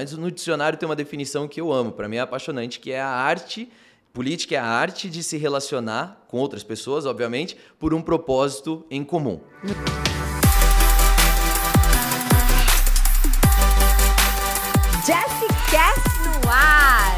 Mas no dicionário tem uma definição que eu amo, para mim é apaixonante, que é a arte Política é a arte de se relacionar com outras pessoas, obviamente, por um propósito em comum. Jessicast no ar!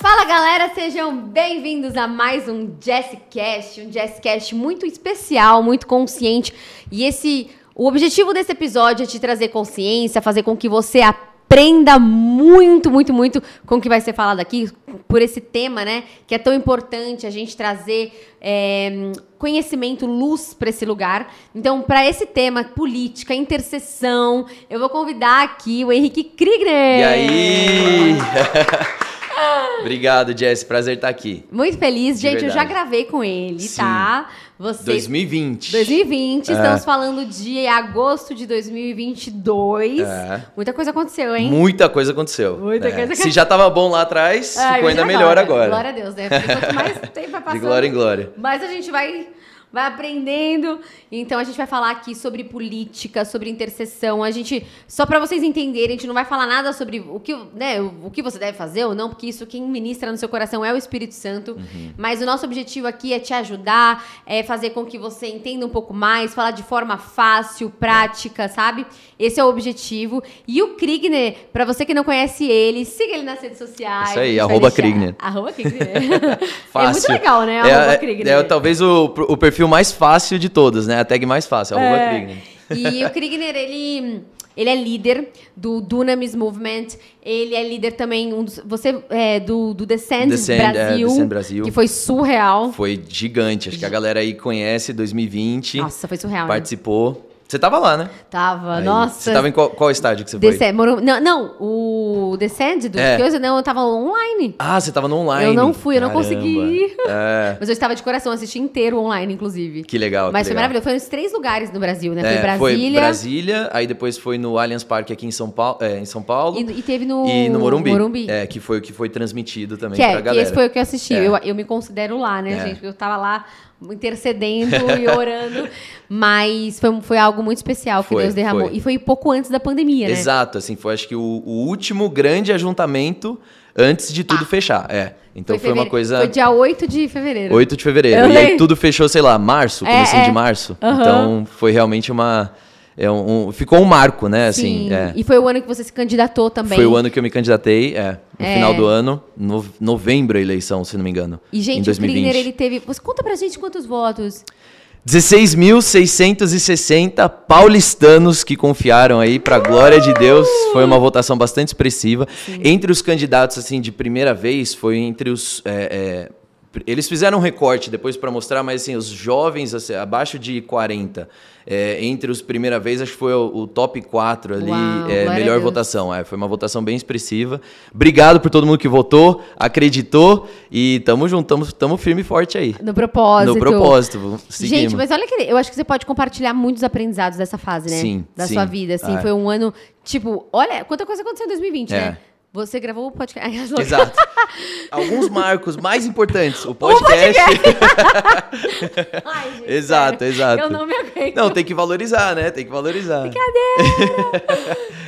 Fala galera, sejam bem-vindos a mais um Jessicast, um Jessicast muito especial, muito consciente. E esse, o objetivo desse episódio é te trazer consciência, fazer com que você aprenda muito, muito, muito com o que vai ser falado aqui, por esse tema, né? Que é tão importante a gente trazer é, conhecimento, luz para esse lugar. Então, para esse tema, política, interseção, eu vou convidar aqui o Henrique Kriegner. E aí? Obrigado, Jess. Prazer estar aqui. Muito feliz. De gente, verdade. eu já gravei com ele, Sim. tá? Vocês... 2020. 2020, é. estamos falando de agosto de 2022. É. Muita coisa aconteceu, hein? Muita coisa aconteceu. Muita é. coisa aconteceu. Se já estava bom lá atrás, é, ficou ainda melhor agora. Glória a Deus, né? Porque quanto mais tempo vai passando... De glória em glória. Mas a gente vai vai aprendendo. Então a gente vai falar aqui sobre política, sobre interseção. A gente, só para vocês entenderem, a gente não vai falar nada sobre o que, né, o que você deve fazer ou não, porque isso quem ministra no seu coração é o Espírito Santo. Uhum. Mas o nosso objetivo aqui é te ajudar, é fazer com que você entenda um pouco mais, falar de forma fácil, prática, sabe? Esse é o objetivo. E o Krigner, para você que não conhece ele, siga ele nas redes sociais. Isso aí, arroba Krigner. Arroba Krigner. Fácil. É muito legal, né? É, arroba é, Krigner. É, é talvez o, o perfil perfil mais fácil de todos, né? A tag mais fácil, é. Krigner. E o Krigner, ele, ele é líder do Dunamis Movement. Ele é líder também, um dos, você é do, do Descend, Descend, é, Brasil, é, Descend Brasil. Que foi surreal. Foi gigante. Acho que a galera aí conhece 2020. Nossa, foi surreal. Participou. Né? Você tava lá, né? Tava, Aí. nossa. Você tava em qual, qual estádio que você Descend, foi? Não, não, o Descend do é. Coisa, não, eu tava online. Ah, você tava no online. Eu não fui, eu não consegui ir. É. Mas eu estava de coração, assisti inteiro online, inclusive. Que legal, Mas que foi legal. maravilhoso. Foi nos três lugares no Brasil, né? É, foi Brasília. Foi Brasília, aí depois foi no Allianz Parque aqui em São Paulo. É, em São Paulo e, e, teve no, e no Morumbi. Morumbi. É, que foi o que foi transmitido também que é, pra galera. Que esse foi o que eu assisti. É. Eu, eu me considero lá, né, é. gente? Porque eu tava lá intercedendo e orando. Mas foi, foi algo muito especial que foi, Deus derramou. Foi. E foi pouco antes da pandemia, né? Exato, assim, foi acho que o, o último grande ajuntamento antes de tudo ah. fechar. É. Então foi, foi, uma coisa. Foi dia 8 de fevereiro. 8 de fevereiro. Eu e aí tudo fechou, sei lá, março, comecinho é, é. de março. Uhum. Então foi realmente uma é um, um, ficou um marco, né? Assim, Sim. É. E foi o ano que você se candidatou também. Foi o ano que eu me candidatei, é. No é. final do ano, no, novembro a eleição, se não me engano. E, gente, em 2020. o Krigner, ele teve. Você conta pra gente quantos votos? 16.660 paulistanos que confiaram aí para glória de Deus. Foi uma votação bastante expressiva. Sim. Entre os candidatos assim de primeira vez, foi entre os é, é, eles fizeram um recorte depois para mostrar, mas assim, os jovens assim, abaixo de 40, é, entre os primeira vez, acho que foi o, o top 4 ali, Uau, é, melhor votação. É, foi uma votação bem expressiva. Obrigado por todo mundo que votou, acreditou e tamo junto, tamo, tamo firme e forte aí. No propósito. No propósito. Seguimos. Gente, mas olha que eu acho que você pode compartilhar muitos aprendizados dessa fase, né? Sim. Da sim. sua vida, assim. Ah, foi um ano, tipo, olha quanta coisa aconteceu em 2020, é. né? Você gravou o podcast. Exato. Alguns marcos mais importantes. O podcast. O podcast. Ai, gente, exato, exato. Eu não me aguento. Não, tem que valorizar, né? Tem que valorizar. Brincadeira.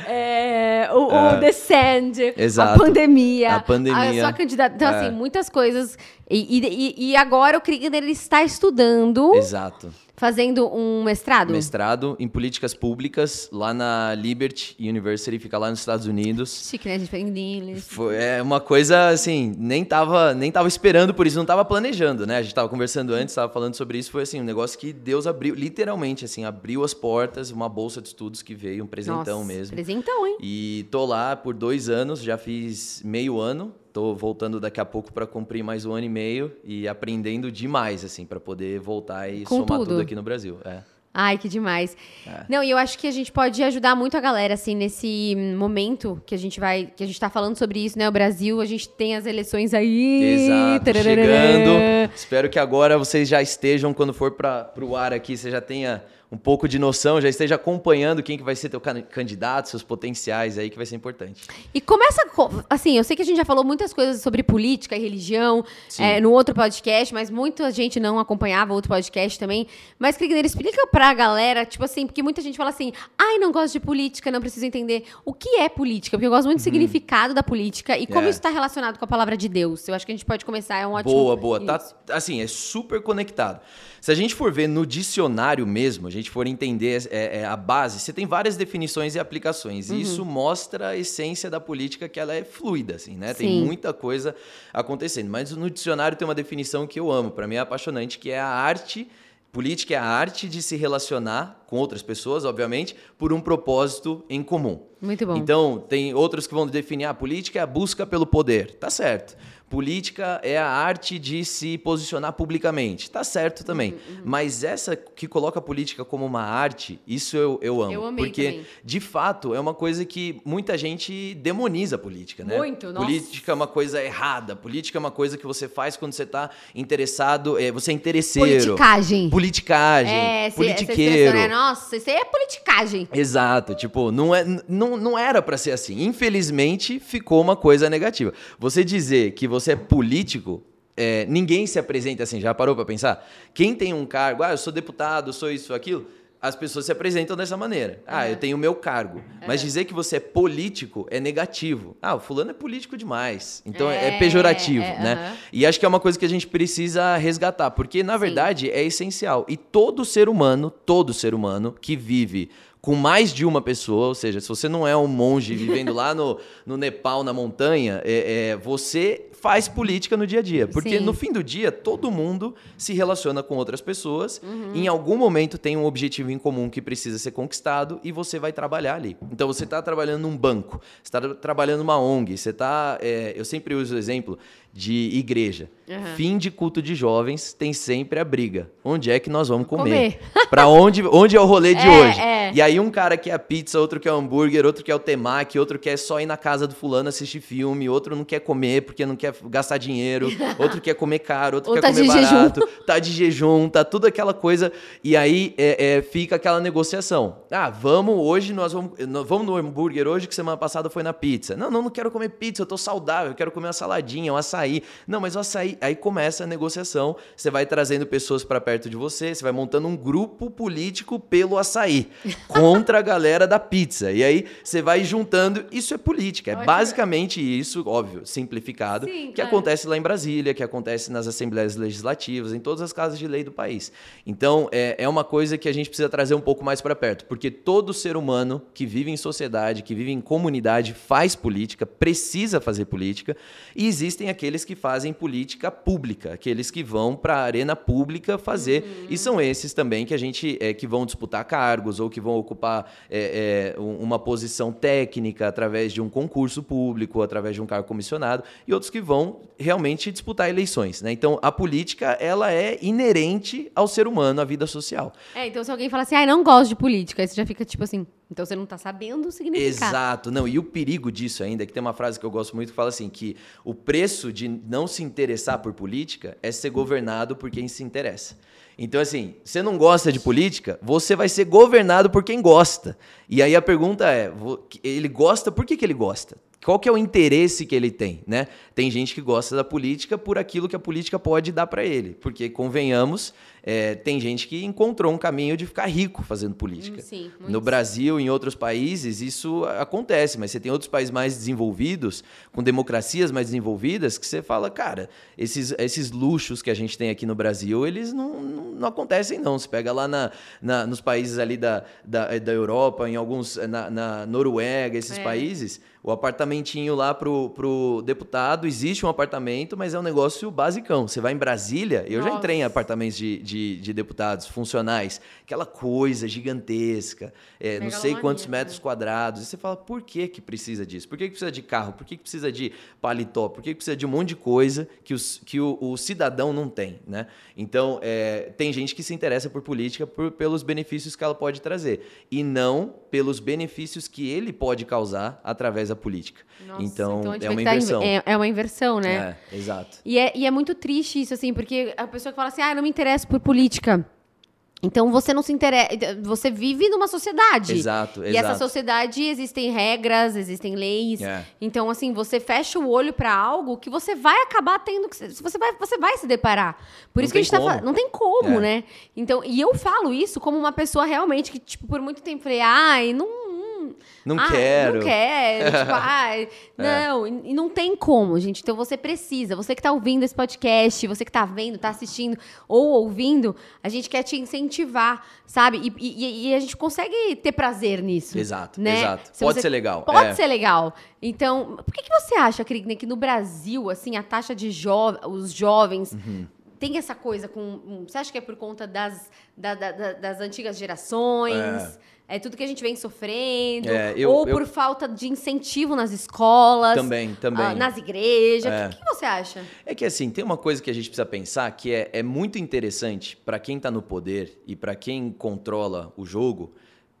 é, o, é. o Descend. Exato. A pandemia. A pandemia. A sua candidata. Então, é. assim, muitas coisas. E, e, e agora o Krieger ele está estudando. Exato fazendo um mestrado? Mestrado em políticas públicas lá na Liberty University, fica lá nos Estados Unidos. Chique, né? A gente foi em Foi é uma coisa assim, nem tava, nem tava esperando por isso, não tava planejando, né? A gente tava conversando antes, tava falando sobre isso, foi assim, um negócio que Deus abriu, literalmente assim, abriu as portas, uma bolsa de estudos que veio, um presentão Nossa, mesmo. Presentão, hein? E tô lá por dois anos, já fiz meio ano Estou voltando daqui a pouco para cumprir mais um ano e meio e aprendendo demais, assim, para poder voltar e Com somar tudo. tudo. aqui no Brasil. É. Ai, que demais. É. Não, e eu acho que a gente pode ajudar muito a galera, assim, nesse momento que a gente vai, que a gente tá falando sobre isso, né? O Brasil, a gente tem as eleições aí. Exato, chegando. Espero que agora vocês já estejam, quando for para o ar aqui, você já tenha um pouco de noção, já esteja acompanhando quem que vai ser teu candidato, seus potenciais aí, que vai ser importante. E começa, assim, eu sei que a gente já falou muitas coisas sobre política e religião é, no outro podcast, mas muita gente não acompanhava outro podcast também. Mas, Krigner, explica pra galera, tipo assim, porque muita gente fala assim, ai, não gosto de política, não preciso entender. O que é política? Porque eu gosto muito do uhum. significado da política e como é. isso está relacionado com a palavra de Deus. Eu acho que a gente pode começar, é um ótimo... Boa, boa. Tá, assim, é super conectado. Se a gente for ver no dicionário mesmo, a gente for entender é, é, a base, você tem várias definições e aplicações. Uhum. E isso mostra a essência da política, que ela é fluida, assim, né? Sim. Tem muita coisa acontecendo. Mas no dicionário tem uma definição que eu amo, para mim é apaixonante, que é a arte Política é a arte de se relacionar com outras pessoas, obviamente, por um propósito em comum. Muito bom. Então, tem outros que vão definir a ah, política é a busca pelo poder. Tá certo. Política é a arte de se posicionar publicamente. Tá certo também. Uhum, uhum. Mas essa que coloca a política como uma arte, isso eu, eu amo. Eu amei porque, também. de fato, é uma coisa que muita gente demoniza a política, né? Muito, nossa. Política é uma coisa errada. Política é uma coisa que você faz quando você está interessado, é, você é interesseiro. Politicagem. Politicagem. É, politiqueiro. Né? Nossa, isso aí é politicagem. Exato. Tipo, não, é, não, não era para ser assim. Infelizmente, ficou uma coisa negativa. Você dizer que você você é político, é, ninguém se apresenta assim. Já parou para pensar? Quem tem um cargo, ah, eu sou deputado, sou isso, aquilo, as pessoas se apresentam dessa maneira. Ah, eu tenho o meu cargo. Mas dizer que você é político é negativo. Ah, o fulano é político demais. Então é, é pejorativo, é, né? E acho que é uma coisa que a gente precisa resgatar, porque na Sim. verdade é essencial. E todo ser humano, todo ser humano que vive com mais de uma pessoa, ou seja, se você não é um monge vivendo lá no, no Nepal, na montanha, é, é, você faz política no dia a dia. Porque Sim. no fim do dia, todo mundo se relaciona com outras pessoas. Uhum. Em algum momento tem um objetivo em comum que precisa ser conquistado e você vai trabalhar ali. Então você está trabalhando num banco, você está trabalhando numa ONG, você está. É, eu sempre uso o exemplo de igreja. Uhum. Fim de culto de jovens tem sempre a briga. Onde é que nós vamos comer? comer. para onde, onde é o rolê de é, hoje? É. E aí um cara quer a pizza, outro quer o hambúrguer, outro quer o temaki, outro quer só ir na casa do fulano assistir filme, outro não quer comer porque não quer gastar dinheiro, outro quer comer caro, outro Ou quer tá comer barato, jejum. tá de jejum, tá tudo aquela coisa. E aí é, é, fica aquela negociação. Ah, vamos hoje, nós vamos, vamos no hambúrguer hoje, que semana passada foi na pizza. Não, não, não quero comer pizza, eu tô saudável, eu quero comer uma saladinha, um açaí. Não, mas o açaí aí, começa a negociação, você vai trazendo pessoas para perto de você, você vai montando um grupo político pelo açaí contra a galera da pizza. E aí você vai juntando, isso é política, é Ótimo. basicamente isso, óbvio, simplificado, Sim, que acontece lá em Brasília, que acontece nas assembleias legislativas, em todas as casas de lei do país. Então, é, é uma coisa que a gente precisa trazer um pouco mais para perto, porque todo ser humano que vive em sociedade, que vive em comunidade, faz política, precisa fazer política, e existem aqueles que fazem política pública, aqueles que vão para a arena pública fazer. Uhum. E são esses também que a gente é, que vão disputar cargos ou que vão ocupar é, é, uma posição técnica através de um concurso público, através de um cargo comissionado, e outros que vão realmente disputar eleições. Né? Então, a política ela é inerente ao ser humano, à vida social. É, então se alguém fala assim, ah, não gosto de política, aí você já fica tipo assim, então você não está sabendo o significado. Exato, não. E o perigo disso ainda, que tem uma frase que eu gosto muito que fala assim: que o preço de não se interessar por política é ser governado por quem se interessa. Então, assim, você não gosta de política, você vai ser governado por quem gosta. E aí a pergunta é: ele gosta, por que, que ele gosta? Qual que é o interesse que ele tem, né? Tem gente que gosta da política por aquilo que a política pode dar para ele, porque convenhamos, é, tem gente que encontrou um caminho de ficar rico fazendo política. Sim, no Brasil, em outros países, isso acontece, mas você tem outros países mais desenvolvidos, com democracias mais desenvolvidas, que você fala, cara, esses, esses luxos que a gente tem aqui no Brasil, eles não, não, não acontecem, não. Você pega lá na, na, nos países ali da, da, da Europa, em alguns, na, na Noruega, esses é. países o apartamentinho lá pro, pro deputado, existe um apartamento, mas é um negócio basicão. Você vai em Brasília, eu Nossa. já entrei em apartamentos de, de, de, deputados funcionais, aquela coisa gigantesca, é, não sei quantos metros quadrados. E você fala, por que que precisa disso? Por que, que precisa de carro? Por que, que precisa de paletó? Por que, que precisa de um monte de coisa que, os, que o, o cidadão não tem, né? Então, é, tem gente que se interessa por política por, pelos benefícios que ela pode trazer, e não pelos benefícios que ele pode causar através da política. Nossa, então, então é uma tá inversão. É, é, uma inversão, né? É, exato. E é, e é muito triste isso, assim, porque a pessoa que fala assim, ah, não me interesso por política. Então você não se interessa, você vive numa sociedade. Exato, E exato. essa sociedade existem regras, existem leis. É. Então assim, você fecha o olho pra algo que você vai acabar tendo que se- você vai você vai se deparar. Por Não isso que a gente tá como. falando, não tem como, É. né? Então, e eu falo isso como uma pessoa realmente que tipo por muito tempo falei, ai, não Não ah, quero. Não quero. tipo, ai, não, e e não tem como, gente. Então você precisa, você que tá ouvindo esse podcast, você que tá vendo, tá assistindo ou ouvindo, a gente quer te incentivar, sabe? E, e- e a gente consegue ter prazer nisso. Exato, né? exato. Se Pode você- ser legal. Pode é. ser legal. Então, por que, que você acha, Krigner, que no Brasil, assim, a taxa de jo os jovens Uhum. tem essa coisa com. Você acha que é por conta das, da- da- da- das antigas gerações? É. tudo que a gente vem sofrendo? É, eu- ou eu- por falta de incentivo nas escolas? Também, também. ah, nas igrejas? O É. que, que você acha? É que assim, tem uma coisa que a gente precisa pensar que é, é muito interessante para quem está no poder e para quem controla o jogo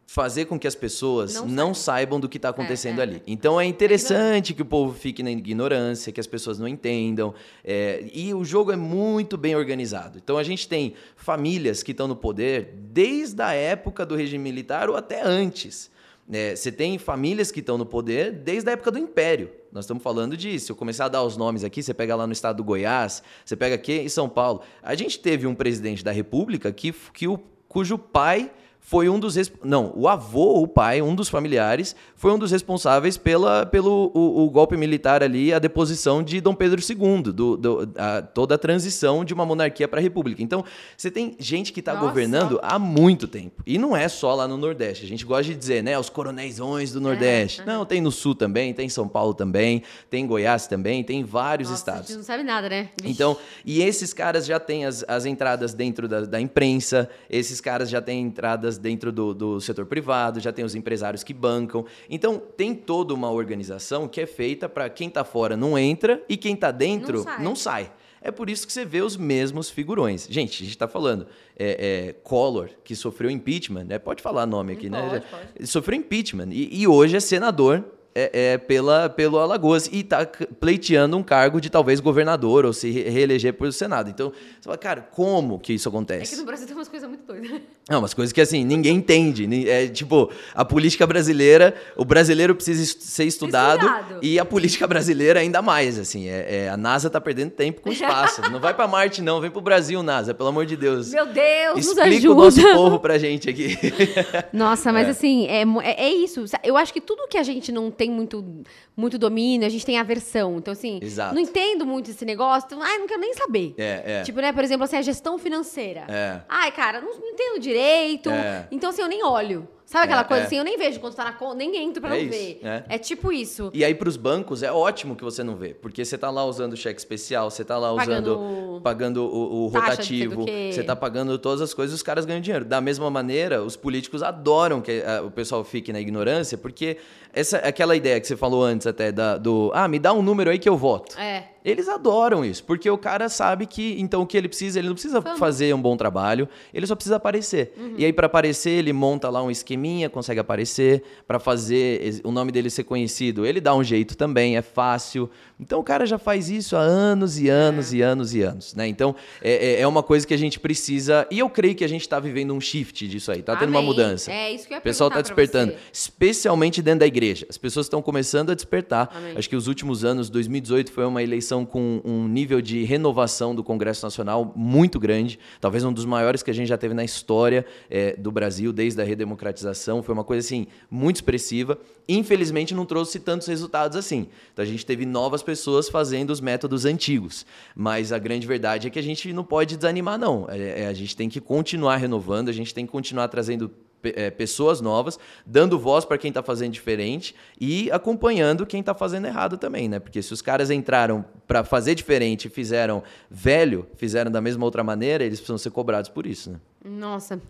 fazer com que as pessoas Não não, saibam do que está acontecendo é. ali. Então é interessante que o povo fique na ignorância, que as pessoas não entendam. é, e o jogo é muito bem organizado. Então a gente tem famílias que estão no poder desde a época do regime militar ou até antes. É, você tem famílias que estão no poder desde a época do Império. Nós estamos falando de, se eu começar a dar os nomes aqui, você pega lá no estado do Goiás, você pega aqui em São Paulo. A gente teve um presidente da República que, que o, cujo pai foi um dos. Não, o avô o pai, um dos familiares, foi um dos responsáveis pela, pelo o, o golpe militar ali, a deposição de Dom Pedro II, do, do- a- toda a transição de uma monarquia para a república. Então, você tem gente que está governando há muito tempo. E não é só lá no Nordeste. A gente gosta de dizer, né? Os coronéisões do Nordeste. Não, tem no Sul também, tem em São Paulo também, tem em Goiás também, tem em vários Nossa, A estados. gente não sabe nada, né? Vixe. Então, e esses caras já têm as, as entradas dentro da, da imprensa, esses caras já têm entradas dentro do, do setor privado, já tem os empresários que bancam. Então, tem toda uma organização que é feita para quem tá fora não entra e quem tá dentro Não sai. não sai. É por isso que você vê os mesmos figurões. Gente, a gente está falando, é, é, Collor, que sofreu impeachment, né? Pode falar nome aqui, né? Pode, Já- pode. sofreu impeachment e, e hoje é senador é, é, pela, pelo Alagoas e está pleiteando um cargo de talvez governador ou se re- reeleger para o Senado. Então, você fala, cara, como que isso É que acontece? no Brasil tem umas coisas muito doidas. Não, umas coisas que assim, ninguém entende. É tipo, a política brasileira, o brasileiro precisa est- ser estudado, Estudado. e a política brasileira ainda mais, assim. É, é, a NASA tá perdendo tempo com o espaço. não vai para Marte, não, vem pro Brasil, NASA, pelo amor de Deus. Meu Deus, Explica o nosso povo pra gente aqui. Nossa, mas É. assim, é, é, é isso. Eu acho que tudo que a gente não tem muito, muito domínio, a gente tem aversão. Então, assim, Exato. não entendo muito esse negócio, então, ai, não quero nem saber. É, é. Tipo, né, por exemplo, assim, a gestão financeira. É. Ai, cara, não, não entendo direito. É. Então, assim, eu nem olho. Sabe aquela É, coisa é. assim, eu nem vejo quando tá na conta, nem entro pra É não isso, ver. é. É tipo isso. E aí, para os bancos, é ótimo que você não vê, porque você tá lá usando cheque especial, você tá lá Pagando- usando pagando o, o rotativo, você tá pagando todas as coisas, os caras ganham dinheiro. Da mesma maneira, os políticos adoram que ah, o pessoal fique na ignorância, porque essa aquela ideia que você falou antes até da, do ah, me dá um número aí que eu voto. É. Eles adoram isso, porque o cara sabe que então o que ele precisa, ele não precisa Fama. fazer um bom trabalho, ele só precisa aparecer. Uhum. E aí para aparecer, ele monta lá um esqueminha, consegue aparecer, para fazer o nome dele ser conhecido, ele dá um jeito também, é fácil. Então o cara já faz isso há anos e anos É. e anos e anos, né? Então é, é- é uma coisa que a gente precisa, e eu creio que a gente está vivendo um shift disso aí, tá tendo uma Amém. mudança. É isso que eu ia O pessoal pra despertando, você. especialmente dentro da igreja. As pessoas estão começando a despertar. Amém. Acho que os últimos anos, 2018 foi uma eleição com um nível de renovação do Congresso Nacional muito grande, talvez um dos maiores que a gente já teve na história eh, do Brasil desde a redemocratização. Foi uma coisa assim muito expressiva. Infelizmente não trouxe tantos resultados assim. Então a gente teve novas pessoas fazendo os métodos antigos, mas a grande verdade é que a gente não pode desanimar não. É- é, a gente tem que continuar renovando, a gente tem que continuar trazendo é, pessoas novas, dando voz para quem está fazendo diferente e acompanhando quem está fazendo errado também, né? Porque se os caras entraram para fazer diferente e fizeram velho, fizeram da mesma outra maneira, eles precisam ser cobrados por isso, né? Nossa.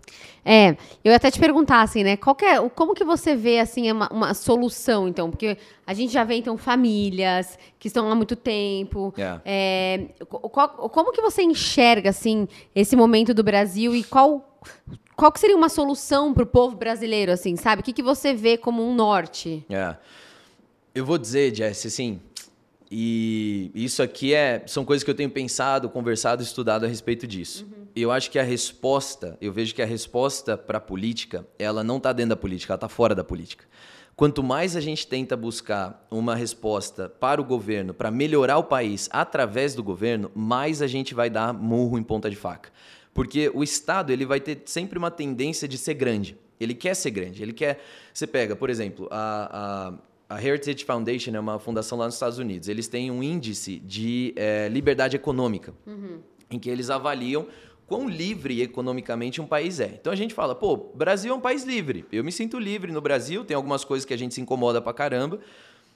É, eu ia até te perguntar, assim, né? Qual é, como que você vê, assim, uma, uma solução, então? Porque a gente já vê, então, famílias que estão há muito tempo. É. É, co- qual- como que você enxerga, assim, esse momento do Brasil e qual, qual que seria uma solução para o povo brasileiro, assim, sabe? O que, que você vê como um norte? É. Eu vou dizer, Jess, assim, e isso aqui é, são coisas que eu tenho pensado, conversado, estudado a respeito disso. eu acho que a resposta, eu vejo que a resposta para a política, ela não está dentro da política, ela está fora da política. Quanto mais a gente tenta buscar uma resposta para o governo, para melhorar o país através do governo, mais a gente vai dar murro em ponta de faca. Porque o Estado ele vai ter sempre uma tendência de ser grande. Ele quer ser grande. Ele quer. Você pega, por exemplo, a, a, a Heritage Foundation é uma fundação lá nos Estados Unidos. Eles têm um índice de é, liberdade econômica, uhum. em que eles avaliam quão livre economicamente um país é. Então a gente fala, pô, Brasil é um país livre. Eu me sinto livre no Brasil, tem algumas coisas que a gente se incomoda pra caramba.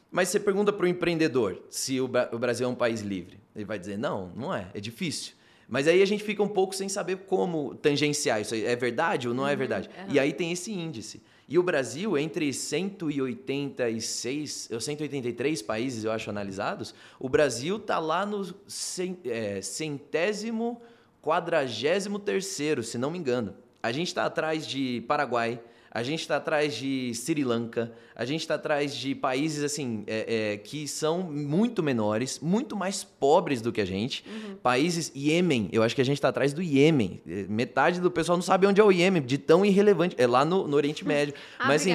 Mas você pergunta para o empreendedor se o Brasil é um país livre. Ele vai dizer, não, não é, é difícil. Mas aí a gente fica um pouco sem saber como tangenciar isso. É verdade ou não é uhum, verdade? Uhum. E aí tem esse índice. E o Brasil, entre 186 ou 183 países, eu acho, analisados, o Brasil está lá no é, centésimo quadragésimo terceiro, se não me engano. A gente está atrás de Paraguai, a gente está atrás de Sri Lanka, a gente está atrás de países assim é, é, que são muito menores, muito mais pobres do que a gente. Uhum. Países Iêmen, eu acho que a gente está atrás do Iêmen. É, metade do pessoal não sabe onde é o Iêmen, de tão irrelevante. É lá no, no Oriente Médio. ah, mas assim,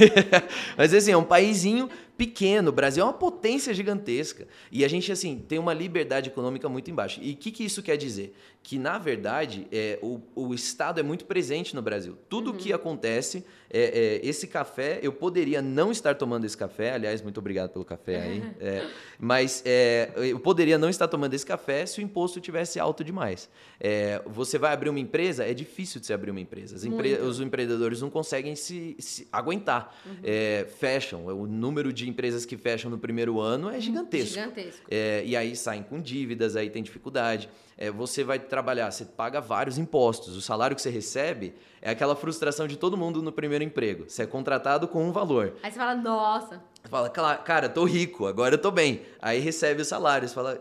mas assim, é um paísinho pequeno. O Brasil é uma potência gigantesca. E a gente, assim, tem uma liberdade econômica muito embaixo. E o que, que isso quer dizer? Que, na verdade, é, o, o Estado é muito presente no Brasil. Tudo o uhum. que acontece, é, é, esse café, eu poderia não estar tomando esse café. Aliás, muito obrigado pelo café aí. É, mas é, eu poderia não estar tomando esse café se o imposto tivesse alto demais. É, você vai abrir uma empresa, é difícil de se abrir uma empresa. Empre os empreendedores não conseguem se, se aguentar. Uhum. fecham. O número de empresas que fecham no primeiro ano é gigantesco. Gigantesco. É, e aí saem com dívidas, aí tem dificuldade. Você vai trabalhar, você paga vários impostos. O salário que você recebe é aquela frustração de todo mundo no primeiro emprego. Você é contratado com um valor. Aí você fala, nossa. Você fala, cara, tô rico, agora eu tô bem. Aí recebe o salário, você fala,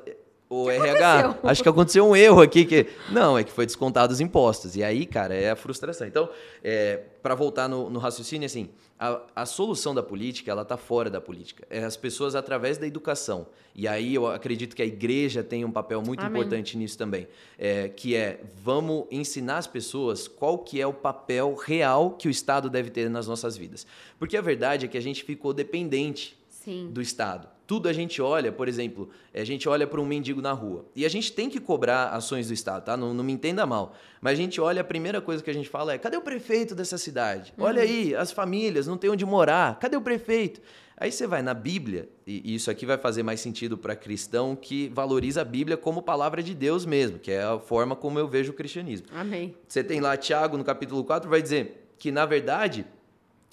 o que RH, aconteceu? acho que aconteceu um erro aqui que não é que foi descontado os impostos e aí, cara, é a frustração. Então, é, para voltar no, no, raciocínio, assim, a, a, solução da política ela está fora da política. É as pessoas através da educação. E aí eu acredito que a igreja tem um papel muito Amém. importante nisso também, é, que é vamos ensinar as pessoas qual que é o papel real que o Estado deve ter nas nossas vidas, porque a verdade é que a gente ficou dependente Sim. do Estado tudo a gente olha, por exemplo, a gente olha para um mendigo na rua. E a gente tem que cobrar ações do Estado, tá? Não, não, me entenda mal. Mas a gente olha, a primeira coisa que a gente fala é: cadê o prefeito dessa cidade? Uhum. Olha aí, as famílias não têm onde morar. Cadê o prefeito? Aí você vai na Bíblia, e isso aqui vai fazer mais sentido para cristão que valoriza a Bíblia como palavra de Deus mesmo, que é a forma como eu vejo o cristianismo. Amém. Você tem lá Tiago, no capítulo 4, vai dizer que, na verdade,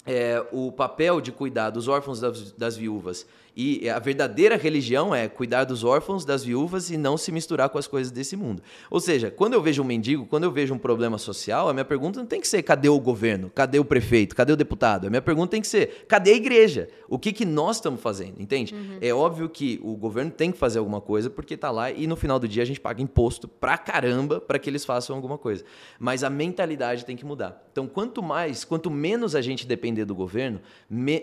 é, o papel de cuidar dos órfãos das, das viúvas e a verdadeira religião é cuidar dos órfãos, das viúvas e não se misturar com as coisas desse mundo. Ou seja, quando eu vejo um mendigo, quando eu vejo um problema social, a minha pergunta não tem que ser cadê o governo, cadê o prefeito, cadê o deputado? A minha pergunta tem que ser cadê a igreja? O que, que nós estamos fazendo, entende? Uhum. É óbvio que o governo tem que fazer alguma coisa porque está lá e no final do dia a gente paga imposto pra caramba para que eles façam alguma coisa. Mas a mentalidade tem que mudar. Então, quanto mais, quanto menos a gente depender do governo,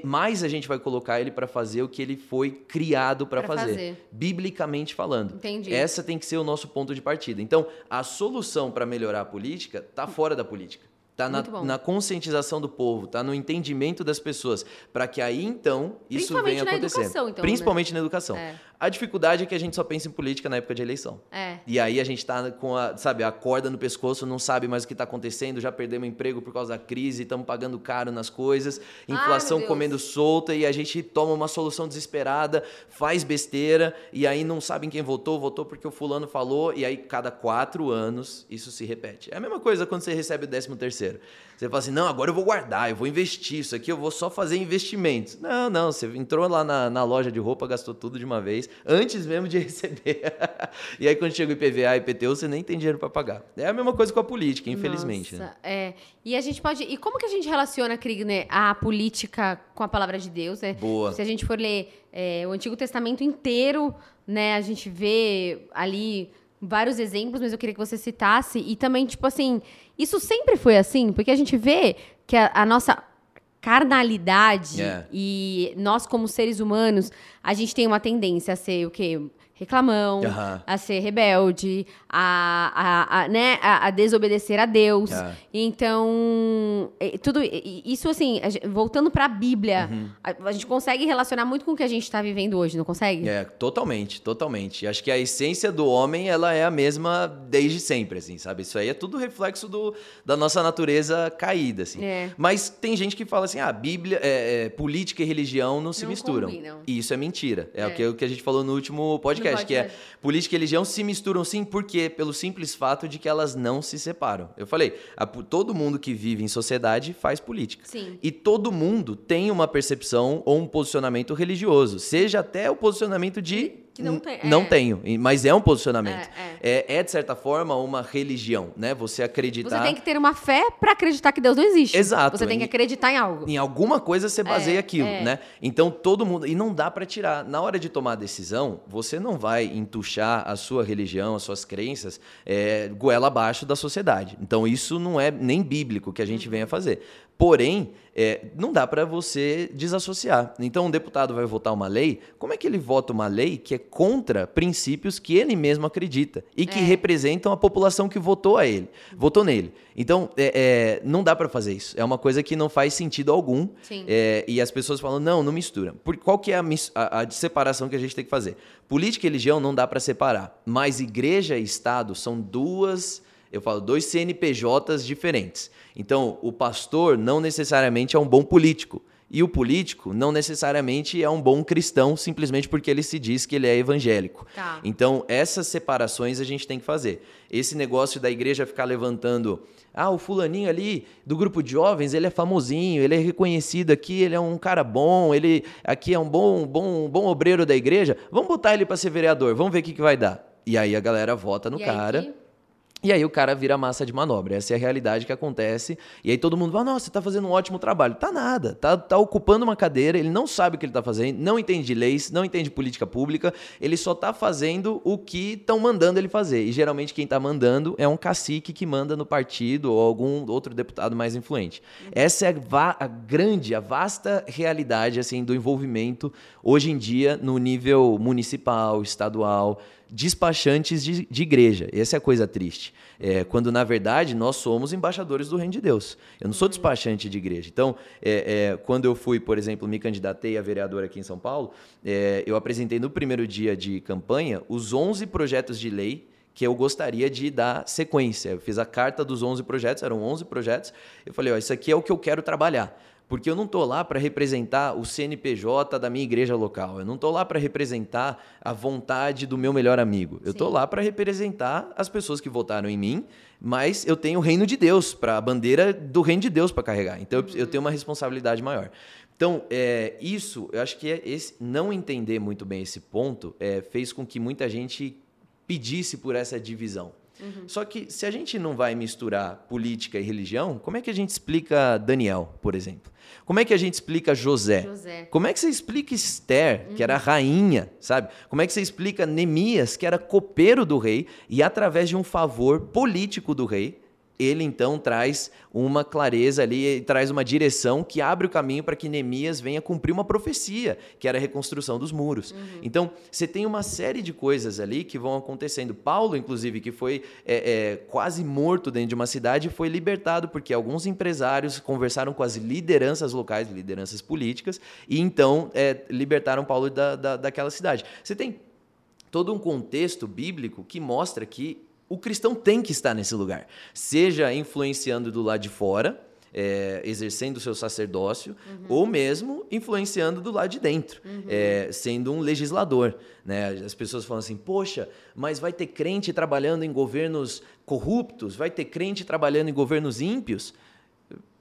mais a gente vai colocar ele para fazer o que ele foi criado para fazer, fazer, biblicamente falando. Entendi. Essa tem que ser o nosso ponto de partida. Então, a solução para melhorar a política está fora da política. Está na, na, conscientização do povo, está no entendimento das pessoas, para que aí então isso venha acontecendo. Educação, então, Principalmente né? na educação. É. A dificuldade é que a gente só pensa em política na época de eleição. É. E aí a gente está com a, sabe, a corda no pescoço, não sabe mais o que está acontecendo, já perdemos emprego por causa da crise, estamos pagando caro nas coisas, inflação Ai, comendo solta e a gente toma uma solução desesperada, faz besteira e aí não sabem quem votou, votou porque o fulano falou e aí cada quatro anos isso se repete. É a mesma coisa quando você recebe o décimo terceiro. Você fala assim, não, agora eu vou guardar, eu vou investir, isso aqui eu vou só fazer investimentos. Não, não, você entrou lá na, na loja de roupa, gastou tudo de uma vez, antes mesmo de receber. e aí quando chega o IPVA e IPTU, você nem tem dinheiro para pagar. É a mesma coisa com a política, infelizmente. Nossa, né? é. E a gente pode. E como que a gente relaciona, Krigner, a política com a palavra de Deus? Né? Boa. Se a gente for ler é, o Antigo Testamento inteiro, né, a gente vê ali vários exemplos, mas eu queria que você citasse. E também, tipo assim, isso sempre foi assim? Porque a gente vê que a, a nossa carnalidade yeah. e nós, como seres humanos, a gente tem uma tendência a ser o quê? Reclamão, Aham. a ser rebelde, a, a, a, né, a, a desobedecer a Deus. É. Então, tudo isso assim, voltando para a Bíblia, Uhum. a, a gente consegue relacionar muito com o que a gente está vivendo hoje, não consegue? É, totalmente, totalmente. Acho que a essência do homem, ela é a mesma desde sempre, assim, sabe? Isso aí é tudo reflexo do, da nossa natureza caída, assim. É. Mas tem gente que fala assim, ah, Bíblia, é, é, política e religião não se Não misturam. combinam. E isso é mentira. É, É. O, que, o que a gente falou no último podcast, que é podcast. política e religião se misturam sim, por quê? Pelo simples fato de que elas não se separam. Eu falei, a- todo mundo que vive em sociedade faz política. Sim. E todo mundo tem uma percepção ou um posicionamento religioso, seja até o posicionamento de Que não "N- tem- não é. tenho, mas é um posicionamento. É, É, é, de certa forma uma religião, né? Você acreditar Você tem que ter uma fé para acreditar que Deus não existe. Exato. Você tem que acreditar em algo. em alguma coisa você baseia É, aquilo, é. né? Então todo mundo e não dá pra tirar. Na hora de tomar a decisão, você não vai entuchar a sua religião, as suas crenças, é, goela abaixo da sociedade. Então isso não é nem bíblico que a gente venha fazer. Porém, é, não dá pra você desassociar. Então um deputado vai votar uma lei, como é que ele vota uma lei que é contra princípios que ele mesmo acredita e que É. representam a população que votou a ele, votou nele? Então é, é, não dá pra fazer isso. É uma coisa que não faz sentido algum. É, e as pessoas falam, não, não mistura. Por, qual que é a, a- a separação que a gente tem que fazer? Política e religião não dá para separar, mas igreja e Estado são duas, eu falo, dois CNPJs diferentes. Então, o pastor não necessariamente é um bom político. E o político não necessariamente é um bom cristão, simplesmente porque ele se diz que ele é evangélico. Tá. Então, essas separações a gente tem que fazer. Esse negócio da igreja ficar levantando. Ah, o fulaninho ali do grupo de jovens, ele é famosinho, ele é reconhecido aqui, ele é um cara bom, ele aqui é um bom, bom, bom obreiro da igreja. Vamos botar ele para ser vereador, vamos ver o que, que vai dar. E aí a galera vota no E aí cara. que- E aí o cara vira massa de manobra. Essa é a realidade que acontece. E aí todo mundo fala, nossa, você tá fazendo um ótimo trabalho. Tá nada. Tá, tá ocupando uma cadeira, ele não sabe o que ele tá fazendo, não entende de leis, não entende de política pública, ele só tá fazendo o que estão mandando ele fazer. E geralmente quem tá mandando é um cacique que manda no partido ou algum outro deputado mais influente. Essa é a, a grande, a vasta realidade assim do envolvimento hoje em dia no nível municipal, estadual, despachantes de, de igreja. Essa é a coisa triste. É, quando, na verdade, nós somos embaixadores do reino de Deus. Eu não sou despachante de igreja. Então, é, é, quando eu fui, por exemplo, me candidatei a vereador aqui em São Paulo, é, eu apresentei no primeiro dia de campanha os 11 projetos de lei que eu gostaria de dar sequência. Eu fiz a carta dos 11 projetos, eram 11 projetos. Eu falei, ó, isso aqui é o que eu quero trabalhar. Porque eu não estou lá para representar o CNPJ da minha igreja local. Eu não estou lá para representar a vontade do meu melhor amigo. Eu estou lá para representar as pessoas que votaram em mim, mas eu tenho o reino de Deus, para a bandeira do reino de Deus para carregar. Então eu- eu tenho uma responsabilidade maior. Então, é, isso, eu acho que é esse, não entender muito bem esse ponto é, fez com que muita gente pedisse por essa divisão. Só que se a gente não vai misturar política e religião, como é que a gente explica Daniel, por exemplo? Como é que a gente explica José? José. Como é que você explica Esther, que era rainha, sabe? Como é que você explica Neemias, que era copeiro do rei, e através de um favor político do rei, ele então traz uma clareza ali, e traz uma direção que abre o caminho para que Neemias venha cumprir uma profecia, que era a reconstrução dos muros. Então, você tem uma série de coisas ali que vão acontecendo. Paulo, inclusive, que foi é, é, quase morto dentro de uma cidade, foi libertado porque alguns empresários conversaram com as lideranças locais, lideranças políticas, e então é, libertaram Paulo da, da, daquela cidade. Você tem todo um contexto bíblico que mostra que o cristão tem que estar nesse lugar, seja influenciando do lado de fora, é, exercendo o seu sacerdócio, ou mesmo influenciando do lado de dentro, é, sendo um legislador. Né? As pessoas falam assim: poxa, mas vai ter crente trabalhando em governos corruptos, vai ter crente trabalhando em governos ímpios.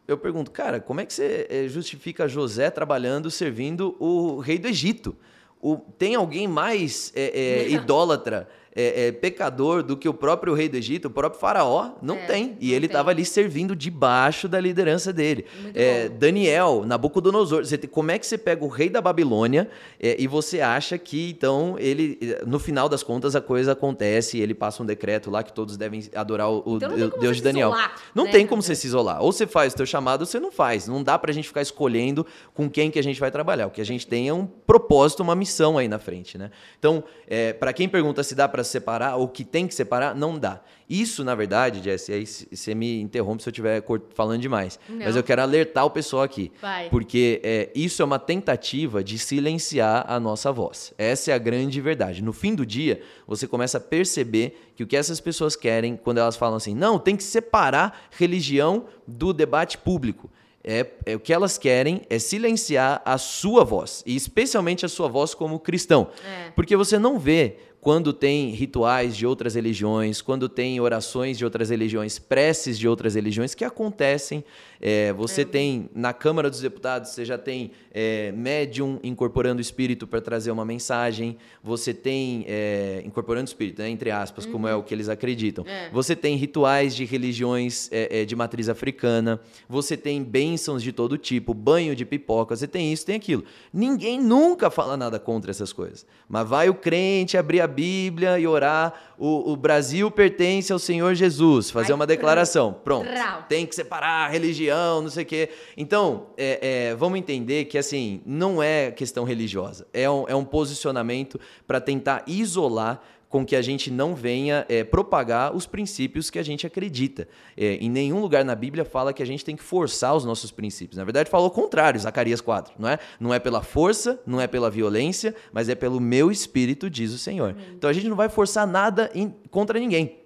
Eu pergunto, cara, como é que você eh, justifica José trabalhando, servindo o rei do Egito? O- tem alguém mais eh, eh, idólatra é, é, pecador do que o próprio rei do Egito, o próprio faraó, não É, tem. E não ele estava ali servindo debaixo da liderança dele. É. Daniel, Nabucodonosor, você como é que você pega o rei da Babilônia é, e você acha que, então, ele, no final das contas, a coisa acontece e ele passa um decreto lá que todos devem adorar o, o Então tem Deus de Daniel. isolar, não né? tem como você se isolar. Ou você faz o teu chamado ou você não faz. Não dá pra gente ficar escolhendo com quem que a gente vai trabalhar. O que a gente tem é um propósito, uma missão aí na frente, né? Então, é, para quem pergunta se dá pra separar ou que tem que separar, não dá. Isso, na verdade, Jesse, aí você me interrompe se eu estiver falando demais. Não. Mas eu quero alertar o pessoal aqui. Vai. Porque é, isso é uma tentativa de silenciar a nossa voz. Essa é a grande verdade. No fim do dia, você começa a perceber que o que essas pessoas querem quando elas falam assim, não, tem que separar religião do debate público. É, é o que elas querem é silenciar a sua voz, e especialmente a sua voz como cristão. É. Porque você não vê quando tem rituais de outras religiões, quando tem orações de outras religiões, preces de outras religiões que acontecem. É, você tem na Câmara dos Deputados, você já tem é, médium incorporando espírito para trazer uma mensagem. Você tem é, incorporando espírito, né, entre aspas, como é o que eles acreditam. É. Você tem rituais de religiões é, é, de matriz africana. Você tem bênçãos de todo tipo, banho de pipoca. Você tem isso, tem aquilo. Ninguém nunca fala nada contra essas coisas. Mas vai o crente abrir a Bíblia e orar. O, o Brasil pertence ao Senhor Jesus. Fazer Ai, uma declaração. Pronto. trau. Tem que separar a religião, não sei o quê. Então, é, é, vamos entender que, assim, não é questão religiosa. É um, é um posicionamento para tentar isolar com que a gente não venha é, propagar os princípios que a gente acredita. É, em nenhum lugar na Bíblia fala que a gente tem que forçar os nossos princípios. Na verdade, falou o contrário, Zacarias 4, não é? Não é pela força, não é pela violência, mas é pelo meu espírito, diz o Senhor. Então a gente não vai forçar nada em- contra ninguém.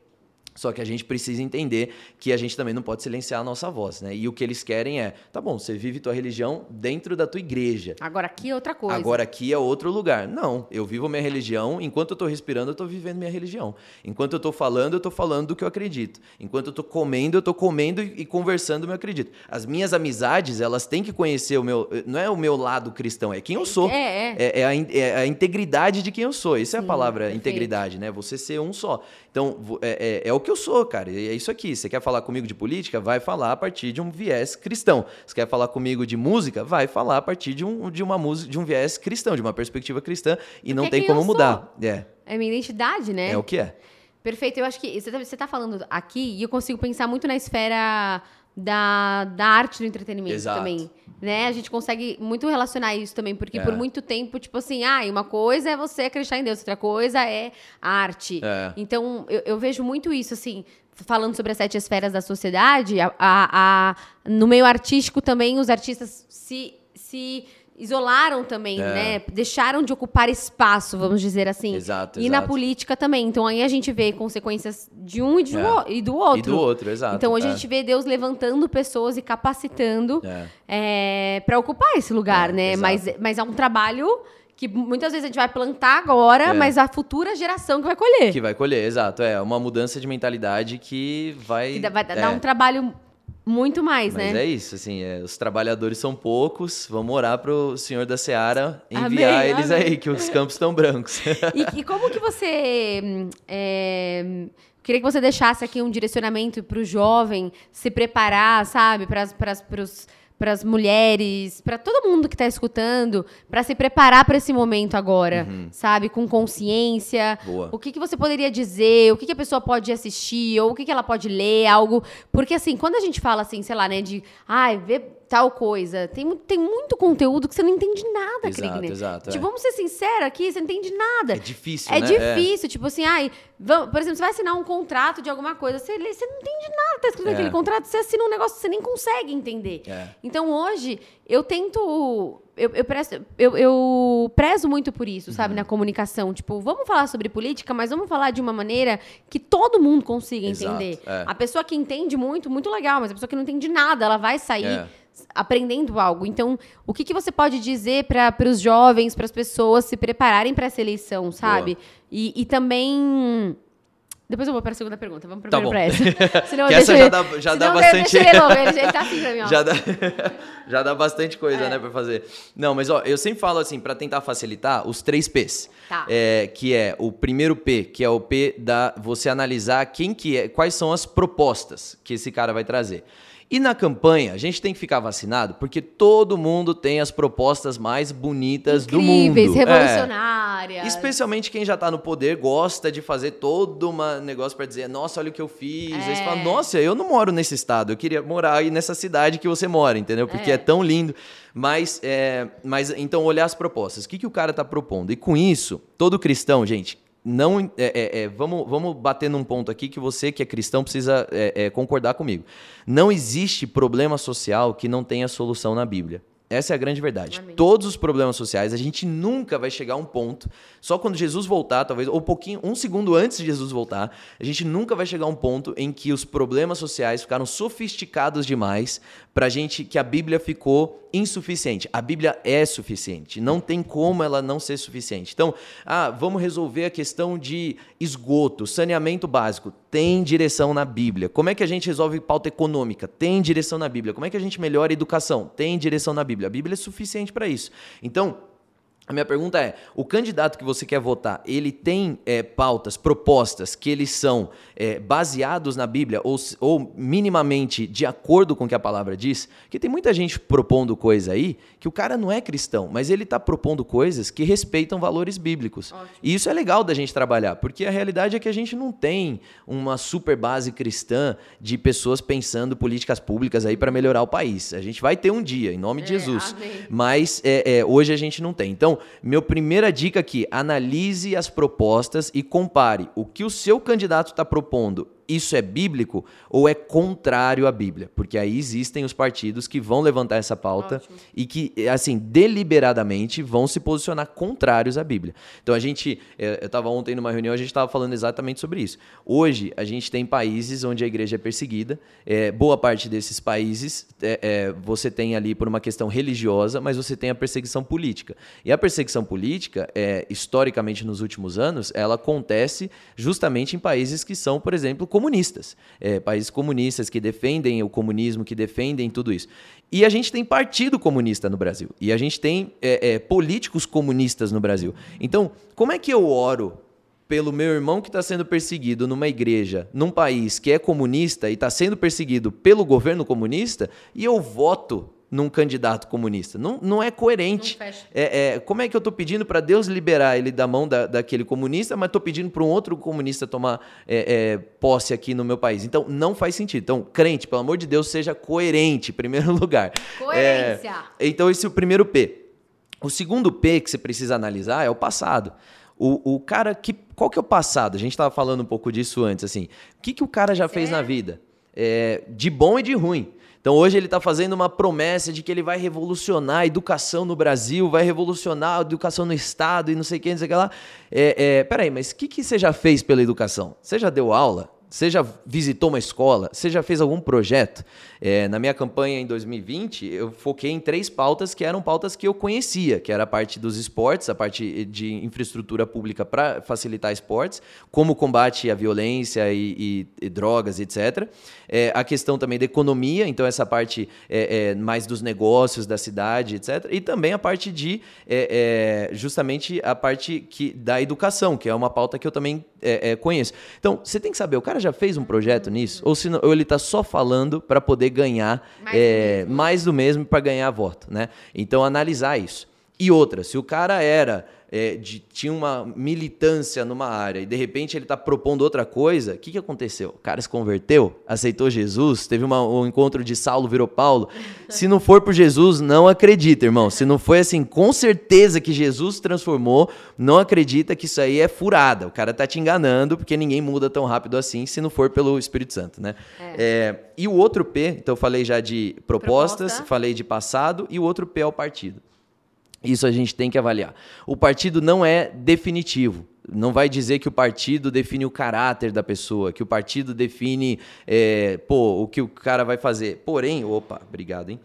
Só que a gente precisa entender que a gente também não pode silenciar a nossa voz, né? E o que eles querem é, tá bom, você vive tua religião dentro da tua igreja. Agora aqui é outra coisa. Agora aqui é outro lugar. Não, eu vivo minha religião, enquanto eu tô respirando, eu tô vivendo minha religião. Enquanto eu tô falando, eu tô falando do que eu acredito. Enquanto eu tô comendo, eu tô comendo e conversando o meu acredito. As minhas amizades, elas têm que conhecer o meu, não é o meu lado cristão, é quem eu sou. É, é. É, é a, é a integridade de quem eu sou. Isso é a palavra integridade, né? Você ser um só. Então, é, é- é o que eu sou, cara. E é isso aqui. Você quer falar comigo de política? Vai falar a partir de um viés cristão. Você quer falar comigo de música? Vai falar a partir de um, de uma música, de um viés cristão, de uma perspectiva cristã. E não é tem como mudar. É, É minha identidade, né? é o que é. Perfeito. Eu acho que você tá, você tá falando aqui e eu consigo pensar muito na esfera da, da arte do entretenimento Exato. também. Né? A gente consegue muito relacionar isso também, porque É. por muito tempo, tipo assim, ah, uma coisa é você acreditar em Deus, outra coisa é arte. É. Então, eu, eu vejo muito isso, assim, falando sobre as sete esferas da sociedade, a, a- a- no meio artístico também os artistas se, se isolaram também, É. né? Deixaram de ocupar espaço, vamos dizer assim. Exato, E na exato. política também. Então aí a gente vê consequências de um e, de É. o- e do outro. E do outro, exato. Então hoje é. a gente vê Deus levantando pessoas e capacitando É. para ocupar esse lugar, É, né? exato. Mas, mas é um trabalho que muitas vezes a gente vai plantar agora, É. mas a futura geração que vai colher. Que vai colher, exato. É uma mudança de mentalidade que vai. Que dá- vai é. dar um trabalho muito mais, Mas né? é isso, assim, é, os trabalhadores são poucos, vamos orar pro Senhor da Seara Amém, enviar eles amém. aí, que os campos estão brancos. E, e como que você. hum, é, queria que você deixasse aqui um direcionamento para o jovem se preparar, sabe? Para as mulheres, para todo mundo que está escutando, para se preparar para esse momento agora, sabe? Com consciência. Uhum. Boa. O que, que você poderia dizer? O que, que a pessoa pode assistir? Ou o que, que ela pode ler? Algo. Porque, assim, quando a gente fala assim, sei lá, né, de. Ai, vê tal coisa. Tem, tem muito conteúdo que você não entende nada, Exato, Krigner. exato, Tipo, é. vamos ser sinceros aqui, você não entende nada. É difícil, É né? difícil, tipo assim, ai, vamos- por exemplo, você vai assinar um contrato de alguma coisa, você lê, você não entende nada tá escrito É. naquele contrato, você assina um negócio que você nem consegue entender. É. Então hoje, eu tento. Eu, eu, presto, eu, eu prezo muito por isso, sabe, Uhum. na comunicação. Tipo, vamos falar sobre política, mas vamos falar de uma maneira que todo mundo consiga Exato, entender. é. A pessoa que entende muito, muito legal, mas a pessoa que não entende nada, ela vai sair É. aprendendo algo. Então, o que, que você pode dizer para os jovens, para as pessoas se prepararem para essa eleição, sabe? E, e também Depois eu vou para a segunda pergunta. Vamos Tá primeiro bom. para essa. Senão essa já ele- dá, já senão dá bastante. ele ele, ele tá assim pra mim, ó. já dá, já dá bastante coisa, É. né, pra fazer. Não, mas ó, eu sempre falo assim, pra tentar facilitar, os três P's. Tá. É, que é o primeiro P, que é o P da você analisar quem que é, quais são as propostas que esse cara vai trazer. E na campanha, a gente tem que ficar vacinado porque todo mundo tem as propostas mais bonitas do mundo. Incríveis, É. revolucionárias. Especialmente quem já tá no poder gosta de fazer todo um negócio pra dizer, nossa, olha o que eu fiz. É. fala, nossa, eu não moro nesse estado, eu queria morar aí nessa cidade que você mora, entendeu? Porque É. é, tão lindo. Mas, é, mas então, olhar as propostas. O que, que o cara tá propondo? E com isso, todo cristão, gente, não. é, é, é, vamos, vamos bater num ponto aqui que você que é cristão precisa é, é, concordar comigo. Não existe problema social que não tenha solução na Bíblia. Essa é a grande verdade. Amém. Todos os problemas sociais, a gente nunca vai chegar a um ponto, só quando Jesus voltar, talvez, ou um pouquinho, um segundo antes de Jesus voltar, a gente nunca vai chegar a um ponto em que os problemas sociais ficaram sofisticados demais pra gente que a Bíblia ficou insuficiente. A Bíblia é suficiente, não tem como ela não ser suficiente. Então, ah, vamos resolver a questão de esgoto, saneamento básico, tem direção na Bíblia. Como é que a gente resolve pauta econômica? Tem direção na Bíblia. Como é que a gente melhora a educação? Tem direção na Bíblia. A Bíblia é suficiente para isso. Então, a minha pergunta é: o candidato que você quer votar, ele tem é, pautas, propostas que eles são é, baseados na Bíblia ou, ou minimamente de acordo com o que a palavra diz? Porque tem muita gente propondo coisa aí que o cara não é cristão, mas ele está propondo coisas que respeitam valores bíblicos. E isso é legal da gente trabalhar, porque a realidade é que a gente não tem uma super base cristã de pessoas pensando políticas públicas aí para melhorar o país. A gente vai ter um dia, em nome de É, Jesus. amém. Mas é, é, hoje a gente não tem. Então, minha primeira dica aqui: analise as propostas e compare o que o seu candidato está propondo. Isso é bíblico ou é contrário à Bíblia? Porque aí existem os partidos que vão levantar essa pauta Ótimo. e que, assim, deliberadamente vão se posicionar contrários à Bíblia. Então a gente, eh, eu estava ontem numa reunião, a gente estava falando exatamente sobre isso. Hoje a gente tem países onde a igreja é perseguida. eh, boa parte desses países eh, eh, você tem ali por uma questão religiosa, mas você tem a perseguição política. E a perseguição política, eh, historicamente nos últimos anos, ela acontece justamente em países que são, por exemplo, comunistas. Eh, países comunistas que defendem o comunismo, que defendem tudo isso. E a gente tem partido comunista no Brasil. E a gente tem é, é, políticos comunistas no Brasil. Então, como é que eu oro pelo meu irmão que está sendo perseguido numa igreja, num país que é comunista e está sendo perseguido pelo governo comunista, e eu voto num candidato comunista? Não, não é coerente. Não. É, é, como é que eu estou pedindo para Deus liberar ele da mão da, daquele comunista, mas estou pedindo para um outro comunista tomar é, é, posse aqui no meu país? Então, não faz sentido. Então, crente, pelo amor de Deus, seja coerente, em primeiro lugar. Coerência. É, então, esse é o primeiro P. O segundo P que você precisa analisar é o passado. O, o cara que. Qual que é o passado? A gente estava falando um pouco disso antes, assim. O que, que o cara já fez na vida? É, de bom e de ruim. Então hoje ele está fazendo uma promessa de que ele vai revolucionar a educação no Brasil, vai revolucionar a educação no Estado e não sei o que, não sei o que lá. É, é, peraí, mas o que, que você já fez pela educação? Você já deu aula? Você já visitou uma escola? Você já fez algum projeto? É, na minha campanha em 2020, eu foquei em três pautas que eram pautas que eu conhecia, que era a parte dos esportes, a parte de infraestrutura pública para facilitar esportes, como combate à violência e, e- e drogas, etc. É, a questão também da economia, então essa parte é, é, mais dos negócios da cidade, etc. E também a parte de, é, é, justamente a parte que, da educação, que é uma pauta que eu também conheço. Então, você tem que saber, o cara já fez um projeto nisso? Ou, se não- ou ele está só falando para poder ganhar Mais do é, mesmo. mais do mesmo para ganhar voto, né? Então, analisar isso. E outra, se o cara era é, de- tinha uma militância numa área e de repente ele está propondo outra coisa, o que, que aconteceu? O cara se converteu, aceitou Jesus, teve uma- um encontro de Saulo, virou Paulo. Se não for por Jesus, não acredita, irmão. Se não foi assim, com certeza que Jesus transformou, não acredita que isso aí é furada. O cara tá te enganando, porque ninguém muda tão rápido assim se não for pelo Espírito Santo, né? É, e o outro P, então eu falei já de propostas, Proposta. falei de passado, e o outro P é o partido. Isso a gente tem que avaliar. O partido não é definitivo. Não vai dizer que o partido define o caráter da pessoa, que o partido define, é, pô, o que o cara vai fazer. Porém, opa, obrigado, hein?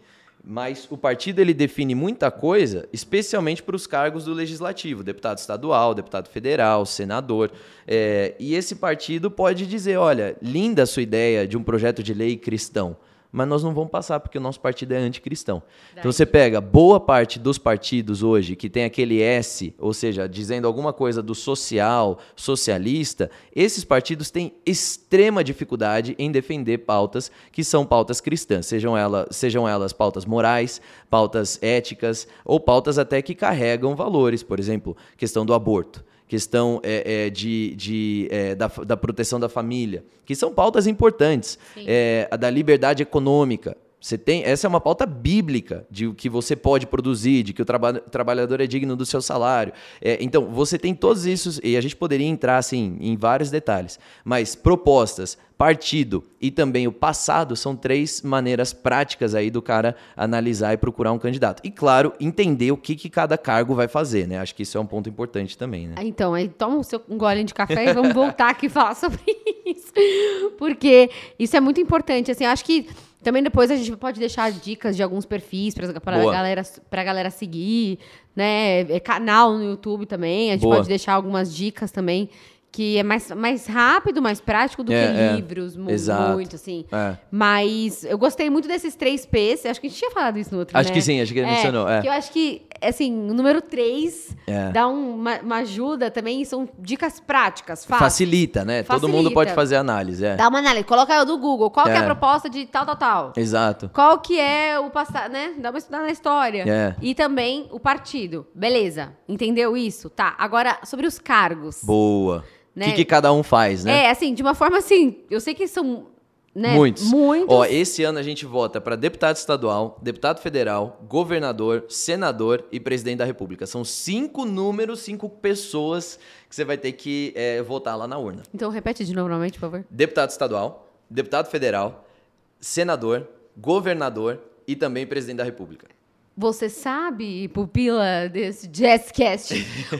Mas o partido ele define muita coisa, especialmente para os cargos do legislativo, deputado estadual, deputado federal, senador. É, e esse partido pode dizer, olha, linda a sua ideia de um projeto de lei cristão mas nós não vamos passar porque o nosso partido é anticristão. Daí. Então você pega boa parte dos partidos hoje que tem aquele S, ou seja, dizendo alguma coisa do social, socialista, esses partidos têm extrema dificuldade em defender pautas que são pautas cristãs, sejam, ela, sejam elas pautas morais, pautas éticas ou pautas até que carregam valores, por exemplo, questão do aborto questão é, é, de, de é, da, da, proteção da família, que são pautas importantes, é, a da liberdade econômica. Você tem, essa é uma pauta bíblica de o que você pode produzir, de que o traba trabalhador é digno do seu salário. É, então, você tem todos isso, e a gente poderia entrar assim, em vários detalhes, mas propostas, partido e também o passado são três maneiras práticas aí do cara analisar e procurar um candidato. E, claro, entender o que, que cada cargo vai fazer, né? Acho que isso é um ponto importante também, né? Então, aí toma o seu um gole de café e vamos voltar aqui e falar sobre isso. Porque isso é muito importante, assim, acho que também depois a gente pode deixar dicas de alguns perfis para a galera, pra galera seguir, né? É canal no YouTube também. A gente Boa. pode deixar algumas dicas também que é mais, mais rápido, mais prático do é, que é. livros, Exato. muito, assim. É. Mas eu gostei muito desses três P's. Acho que a gente tinha falado isso no outro, Acho né? que sim, acho que ele é, mencionou. É. Que eu acho que, assim, o número três dá um, uma, uma, ajuda também, são dicas práticas, fácil. Facilita, né? Facilita. Todo mundo pode fazer análise. Dá uma análise, coloca do Google, qual é. é a proposta de tal, tal, tal. Exato. Qual que é o passado, né? Dá uma estudada na história. É. E também o partido. Beleza, entendeu isso? Tá, agora sobre os cargos. Boa. O né? que, que cada um faz, né? É, assim, de uma forma assim, eu sei que são né? Muitos. Muitos. Ó, esse ano a gente vota para deputado estadual, deputado federal, governador, senador e presidente da república. São cinco números, cinco pessoas que você vai ter que é, votar lá na urna. Então repete de novo, novamente, por favor. Deputado estadual, deputado federal, senador, governador e também presidente da república. Você sabe, pupila desse Jazzcast,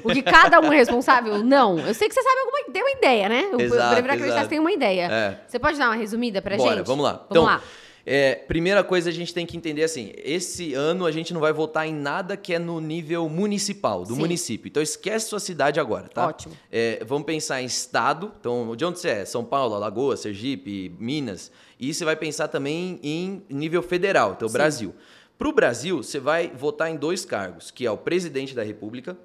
o que cada um é responsável? Não. Eu sei que você sabe alguma tem uma ideia, né? Eu exato, deveria acreditar tem uma ideia. É. Você pode dar uma resumida pra Bora, gente? vamos lá. Vamos então, lá. É, primeira coisa a gente tem que entender assim: esse ano a gente não vai votar em nada que é no nível municipal, do Sim. município. Então esquece sua cidade agora, tá? Ótimo. É, vamos pensar em estado. Então, de onde você é? São Paulo, Alagoas, Sergipe, Minas. E você vai pensar também em nível federal, então Sim. Brasil. Para o Brasil, você vai votar em dois cargos, que é o presidente da República,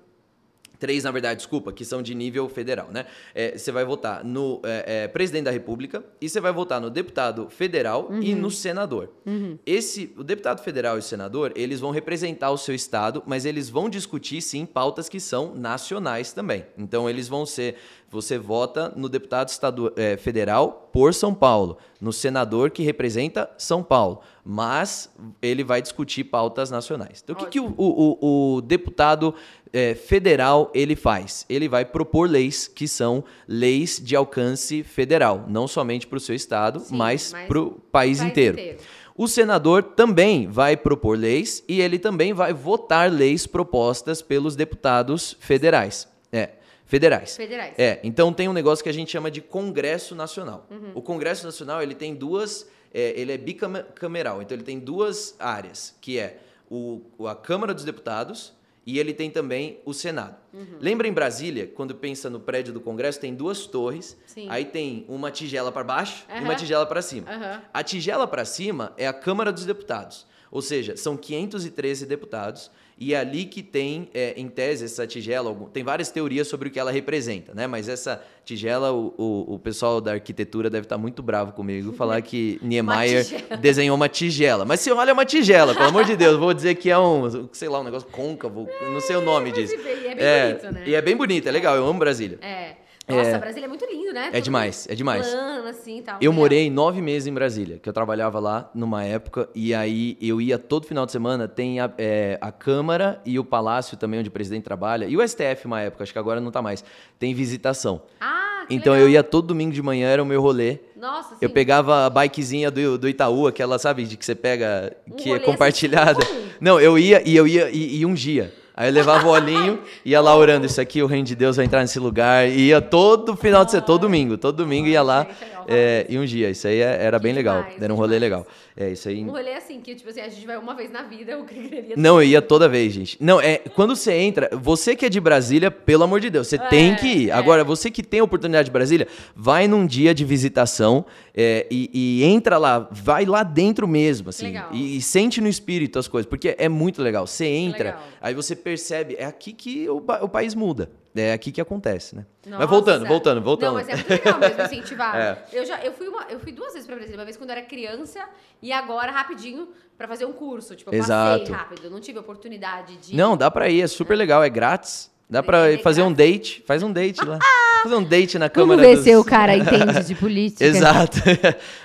Três, na verdade, desculpa, que são de nível federal, né? É, você vai votar no é, é, presidente da República e você vai votar no deputado federal uhum. e no senador. Uhum. Esse, o deputado federal e o senador, eles vão representar o seu estado, mas eles vão discutir, sim, pautas que são nacionais também. Então, eles vão ser você vota no deputado estadu é, federal por São Paulo, no senador que representa São Paulo, mas ele vai discutir pautas nacionais. Então, o que, que o, o, o deputado é, federal ele faz? Ele vai propor leis que são leis de alcance federal, não somente para o seu estado, Sim, mas, mas para o país, país inteiro. inteiro. O senador também vai propor leis e ele também vai votar leis propostas pelos deputados federais. É, Federais. Federais. É, então tem um negócio que a gente chama de Congresso Nacional. Uhum. O Congresso Nacional, ele tem duas, é, ele é bicameral, então ele tem duas áreas, que é o, a Câmara dos Deputados e ele tem também o Senado. Uhum. Lembra em Brasília, quando pensa no prédio do Congresso, tem duas torres, Sim. aí tem uma tigela para baixo uhum. e uma tigela para cima. A tigela para cima é a Câmara dos Deputados. Ou seja, são 513 deputados e é ali que tem, é, em tese, essa tigela, tem várias teorias sobre o que ela representa, né? Mas essa tigela, o, o, o pessoal da arquitetura deve estar muito bravo comigo, falar que Niemeyer uma desenhou uma tigela. Mas se olha é uma tigela, pelo amor de Deus, vou dizer que é um, sei lá, um negócio côncavo, não sei o nome disso. E é bem é, bonito, né? E é bem bonito, é legal, eu amo Brasília. É. Nossa, é, Brasília é muito lindo, né? É demais, é demais. Plano, assim, tal, eu legal. morei nove meses em Brasília, que eu trabalhava lá numa época, e aí eu ia todo final de semana, tem a, é, a Câmara e o Palácio também, onde o presidente trabalha, e o STF uma época, acho que agora não tá mais, tem visitação. Ah, que Então legal. eu ia todo domingo de manhã, era o meu rolê. Nossa, sim. Eu pegava a bikezinha do, do Itaú, aquela, sabe, de que você pega, um que é assim, compartilhada. Assim, não, eu ia e eu ia e, e um dia. Aí eu levava o olhinho, ia lá orando, isso aqui, o reino de Deus vai entrar nesse lugar. E ia todo final de semana, todo domingo, todo domingo ia lá. É, e um dia, isso aí é- era bem legal. Era um rolê legal. É, isso aí. Um rolê assim, que tipo assim, a gente vai uma vez na vida, eu queria Não, eu ia toda vez, gente. Não, é quando você entra, você que é de Brasília, pelo amor de Deus, você tem que ir. é. Agora, você que tem a oportunidade de Brasília, vai num dia de visitação é, e, e entra lá, vai lá dentro mesmo, assim, Legal. e, e sente no espírito as coisas, porque é muito legal. Você entra, legal. aí você percebe, é aqui que o, o país muda. É aqui que acontece, né? Nossa. Mas voltando, voltando, voltando. Não, mas é muito legal mesmo incentivar. É. Eu já eu fui uma, eu fui duas vezes pra Brasília, uma vez quando eu era criança e agora rapidinho pra fazer um curso, tipo, eu Exato. passei rápido, não tive oportunidade de Não, dá pra ir, é super legal, é grátis. Dá pra É fazer um date, faz um date lá. fazer um date na Câmara Vamos ver dos... se o cara entende de política. Exato.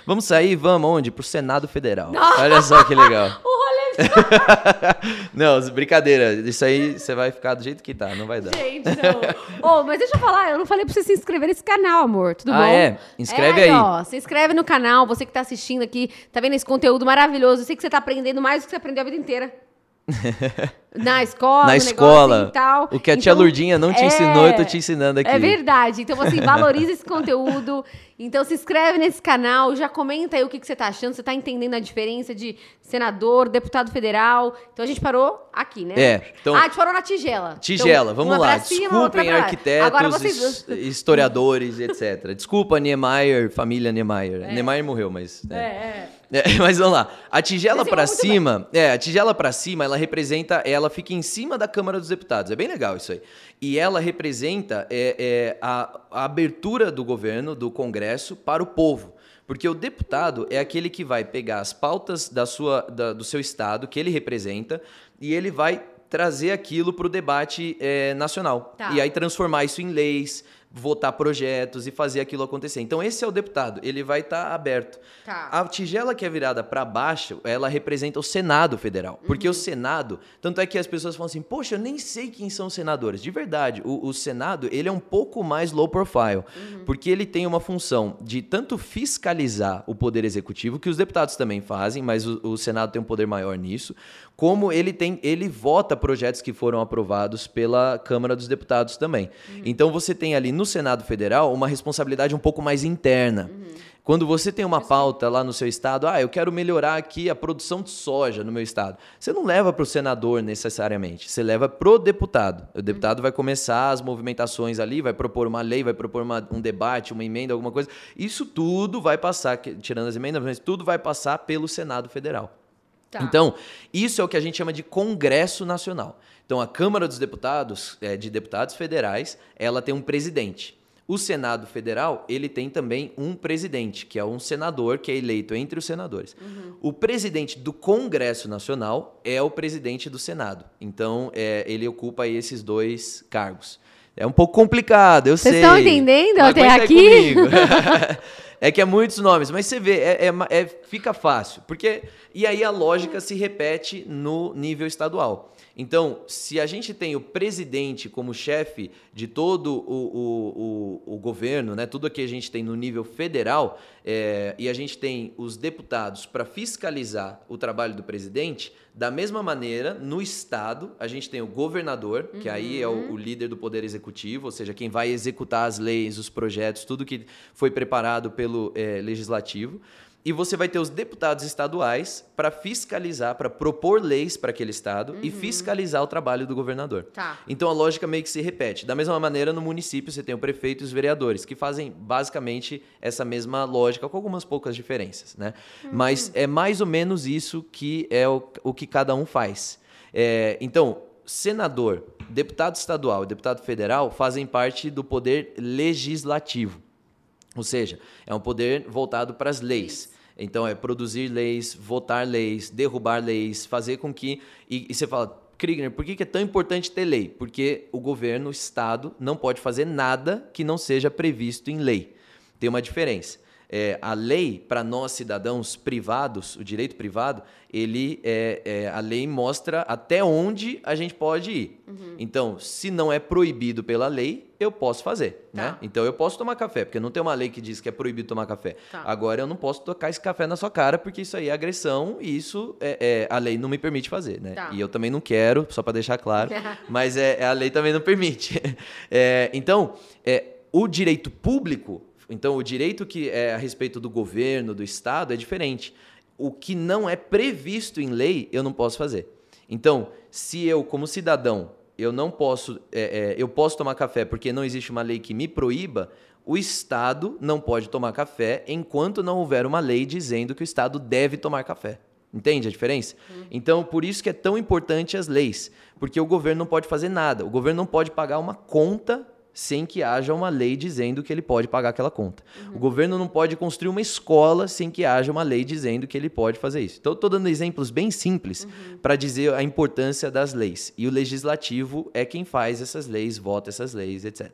vamos sair, vamos onde? Pro Senado Federal. Olha só que legal. Não, brincadeira. Isso aí você vai ficar do jeito que tá, não vai dar. Gente, não. Ô, mas deixa eu falar, eu não falei pra você se inscrever nesse canal, amor. Tudo Ah, bom? é? Inscreve É, aí. Ó, se inscreve no canal, você que tá assistindo aqui, tá vendo esse conteúdo maravilhoso. Eu sei que você tá aprendendo mais do que você aprendeu a vida inteira. Na escola, Na escola. e tal. O que a tia Então, Lurdinha não te é, ensinou, eu tô te ensinando aqui. É verdade. Então, assim, valoriza esse conteúdo. Então, se inscreve nesse canal, já comenta aí o que, que você tá achando. Você tá entendendo a diferença de senador, deputado federal. Então, a gente parou aqui, né? É, então- Ah, a gente parou na tigela. Tigela, Então, vamos lá. cima, Desculpem arquitetos, vocês... his- historiadores, etc. Desculpa, Niemeyer, família Niemeyer. Niemeyer morreu, mas... É, é. é. É, mas vamos lá. A tigela muito cima, é, a tigela para cima, ela representa, ela fica em cima da Câmara dos Deputados. É bem legal isso aí. E ela representa é, é, a, a abertura do governo, do Congresso para o povo. Porque o deputado é aquele que vai pegar as pautas da sua, da- do seu estado, que ele representa, e ele vai trazer aquilo para o debate é, nacional. Tá. E aí transformar isso em leis, votar projetos e fazer aquilo acontecer. Então esse é o deputado, ele vai estar aberto. Tá. A tigela que é virada para baixo, ela representa o Senado Federal. Porque o Senado, tanto é que as pessoas falam assim, poxa, eu nem sei quem são os senadores. De verdade, o, o Senado, ele é um pouco mais low profile. Porque ele tem uma função de tanto fiscalizar o poder executivo, que os deputados também fazem, mas o, o Senado tem um poder maior nisso, como ele tem, ele vota projetos que foram aprovados pela Câmara dos Deputados também. Então você tem ali no Senado Federal uma responsabilidade um pouco mais interna. Quando você tem uma pauta lá no seu estado, ah, eu quero melhorar aqui a produção de soja no meu estado. Você não leva para o senador necessariamente, você leva pro deputado. O deputado vai começar as movimentações ali, vai propor uma lei, vai propor uma- um debate, uma emenda, alguma coisa. Isso tudo vai passar, tirando as emendas, mas tudo vai passar pelo Senado Federal. Tá. Então, isso é o que a gente chama de Congresso Nacional. Então, a Câmara dos Deputados, é, de Deputados Federais, ela tem um presidente. O Senado Federal, ele tem também um presidente, que é um senador que é eleito entre os senadores. O presidente do Congresso Nacional é o presidente do Senado. Então, é, ele ocupa aí esses dois cargos. É um pouco complicado, eu Vocês sei. estão entendendo Mas até aqui? é que é muitos nomes, mas você vê, é, é é- fica fácil. Porque, e aí a lógica se repete no nível estadual. Então, se a gente tem o presidente como chefe de todo o, o, o, o governo, né, tudo que a gente tem no nível federal, é, e a gente tem os deputados para fiscalizar o trabalho do presidente, da mesma maneira, no estado, a gente tem o governador, que aí é o, o líder do poder executivo, ou seja, quem vai executar as leis, os projetos, tudo que foi preparado pelo eh, legislativo. E você vai ter os deputados estaduais para fiscalizar, para propor leis para aquele estado e fiscalizar o trabalho do governador. Tá. Então a lógica meio que se repete. Da mesma maneira, no município você tem o prefeito e os vereadores, que fazem basicamente essa mesma lógica, com algumas poucas diferenças. Né? Mas é mais ou menos isso que é o, o que cada um faz. É, então, senador, deputado estadual e deputado federal fazem parte do poder legislativo. Ou seja, é um poder voltado para as leis. Então, é produzir leis, votar leis, derrubar leis, fazer com que. E, e você fala, Kriegner, por que, que é tão importante ter lei? Porque o governo, o Estado, não pode fazer nada que não seja previsto em lei. Tem uma diferença. É, a lei, para nós cidadãos privados, o direito privado, ele é, é, a lei mostra até onde a gente pode ir. Então, se não é proibido pela lei, eu posso fazer. Tá. Né? Então, eu posso tomar café, porque não tem uma lei que diz que é proibido tomar café. Tá. Agora, eu não posso tocar esse café na sua cara, porque isso aí é agressão e isso é, é- a lei não me permite fazer. Né? Tá. E eu também não quero, só para deixar claro, mas é, a lei também não permite. É, então, é, o direito público Então, o direito que é a respeito do governo, do Estado, é diferente. O que não é previsto em lei, eu não posso fazer. Então, se eu, como cidadão, eu não posso, é, é, eu posso tomar café porque não existe uma lei que me proíba, o Estado não pode tomar café enquanto não houver uma lei dizendo que o Estado deve tomar café. Entende a diferença? Uhum. Então, por isso que é tão importante as leis, porque o governo não pode fazer nada. O governo não pode pagar uma conta sem que haja uma lei dizendo que ele pode pagar aquela conta. Uhum. O governo não pode construir uma escola sem que haja uma lei dizendo que ele pode fazer isso. Então, estou dando exemplos bem simples uhum. para dizer a importância das leis. E o legislativo é quem faz essas leis, vota essas leis, etc.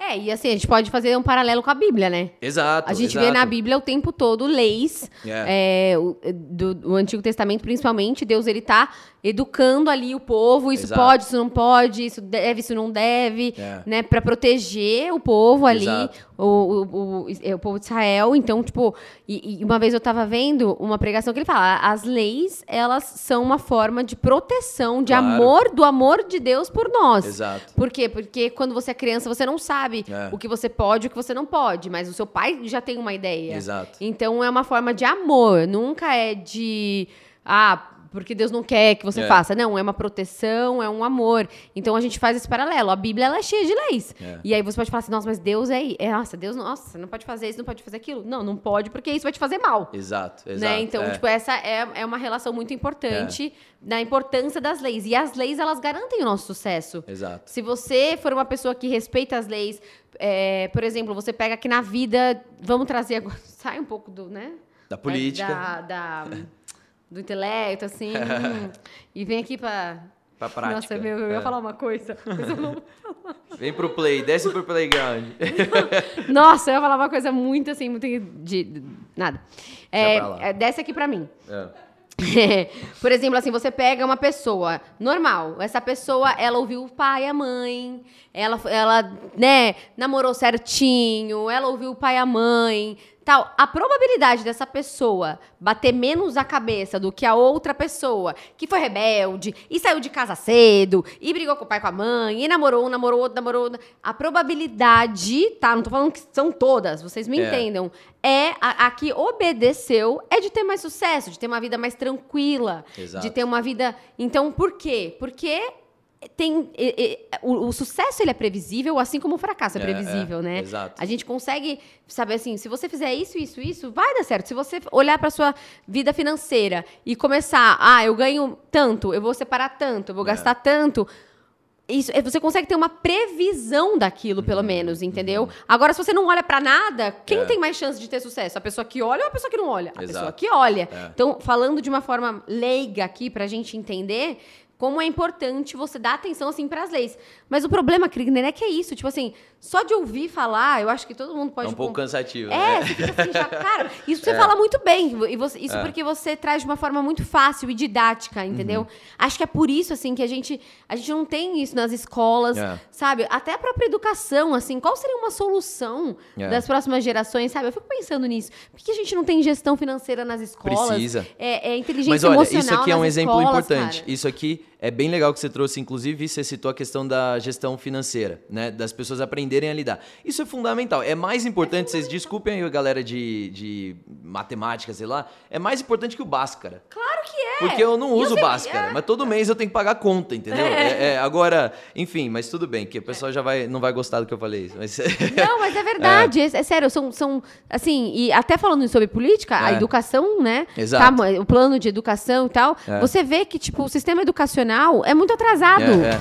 É, e assim, a gente pode fazer um paralelo com a Bíblia, né? Exato. A gente exato. vê na Bíblia o tempo todo leis é. É, do, do, Antigo Testamento, principalmente. Deus, ele tá educando ali o povo. Isso Exato. pode, isso não pode, isso deve, isso não deve. É. Né? Pra proteger o povo ali, o, o, o, o, povo de Israel. Então, tipo, e, e, uma vez eu tava vendo uma pregação que ele fala, as leis, elas são uma forma de proteção, de claro. amor, do amor de Deus por nós. Exato. Por quê? Porque quando você é criança, você não sabe sabe é. o que você pode e o que você não pode, mas o seu pai já tem uma ideia. Exato. Então é uma forma de amor, nunca é de ah, porque Deus não quer que você é. faça. Não, é uma proteção, é um amor. Então a gente faz esse paralelo. A Bíblia ela é cheia de leis. É. E aí você pode falar assim, nossa, mas Deus é, é. Nossa, Deus, nossa, você não pode fazer isso, não pode fazer aquilo. Não, não pode, porque isso vai te fazer mal. Exato, né? exato. Né? Então, é. tipo, essa é, é uma relação muito importante é. da importância das leis. E as leis, elas garantem o nosso sucesso. Exato. Se você for uma pessoa que respeita as leis, é, por exemplo, você pega aqui na vida, vamos trazer agora, sai um pouco do, né? Da política. da, da do intelecto, assim. e vem aqui pra. Pra prática. Nossa, meu, eu ia é. falar uma coisa, mas eu não Vem pro play, desce pro playground. Nossa, eu ia falar uma coisa muito assim, muito de. de nada. É, é, desce aqui pra mim. É. Por exemplo, assim, você pega uma pessoa normal. Essa pessoa, ela ouviu o pai e a mãe. Ela, ela, né, namorou certinho. Ela ouviu o pai e a mãe tal, a probabilidade dessa pessoa bater menos a cabeça do que a outra pessoa que foi rebelde e saiu de casa cedo e brigou com o pai e com a mãe e namorou um, namorou outro, namorou a probabilidade, tá? Não tô falando que são todas, vocês me é. entendam. É a, a, que obedeceu é de ter mais sucesso, de ter uma vida mais tranquila, Exato. de ter uma vida. Então, por quê? Porque tem e, e, o, o, sucesso ele é previsível, assim como o fracasso é, é previsível, é, né? Exato. A gente consegue saber assim, se você fizer isso, isso, isso, vai dar certo. Se você olhar para sua vida financeira e começar, ah, eu ganho tanto, eu vou separar tanto, eu vou é. gastar tanto, isso, você consegue ter uma previsão daquilo, pelo uhum, menos, entendeu? Uhum. Agora, se você não olha para nada, quem é. tem mais chance de ter sucesso? A pessoa que olha ou a pessoa que não olha? A pessoa que olha. É. Então, falando de uma forma leiga aqui, pra gente entender, como é importante você dar atenção, assim, para as leis. Mas o problema, Krigner, é que é isso. Tipo assim, só de ouvir falar, eu acho que todo mundo pode... É um pouco cansativo, É, né? você fica assim, já, cara, isso você é. fala muito bem. E você, isso é. porque você traz de uma forma muito fácil e didática, entendeu? Uhum. Acho que é por isso, assim, que a gente, a gente não tem isso nas escolas, é. sabe? Até a própria educação, assim, qual seria uma solução é. das próximas gerações, sabe? Eu fico pensando nisso. Por que a gente não tem gestão financeira nas escolas? Precisa. É, é inteligência Mas olha, emocional isso aqui é um exemplo escolas, importante. Cara. Isso aqui é bem legal que você trouxe, inclusive, você citou a questão da gestão financeira, né? Das pessoas aprenderem a lidar. Isso é fundamental. É mais importante, é vocês desculpem aí, galera de, de matemática, sei lá, é mais importante que o Bhaskara. Claro que é! Porque eu não uso o Bhaskara, é. mas todo mês eu tenho que pagar conta, entendeu? É. é. É, agora, enfim, mas tudo bem, que o pessoal já vai, não vai gostar do que eu falei. Mas... Não, mas é verdade, é, é sério, são, são, assim, e até falando sobre política, a educação, né? Exato. Tá, o plano de educação e tal, você vê que, tipo, o sistema educacional é muito atrasado. É, é.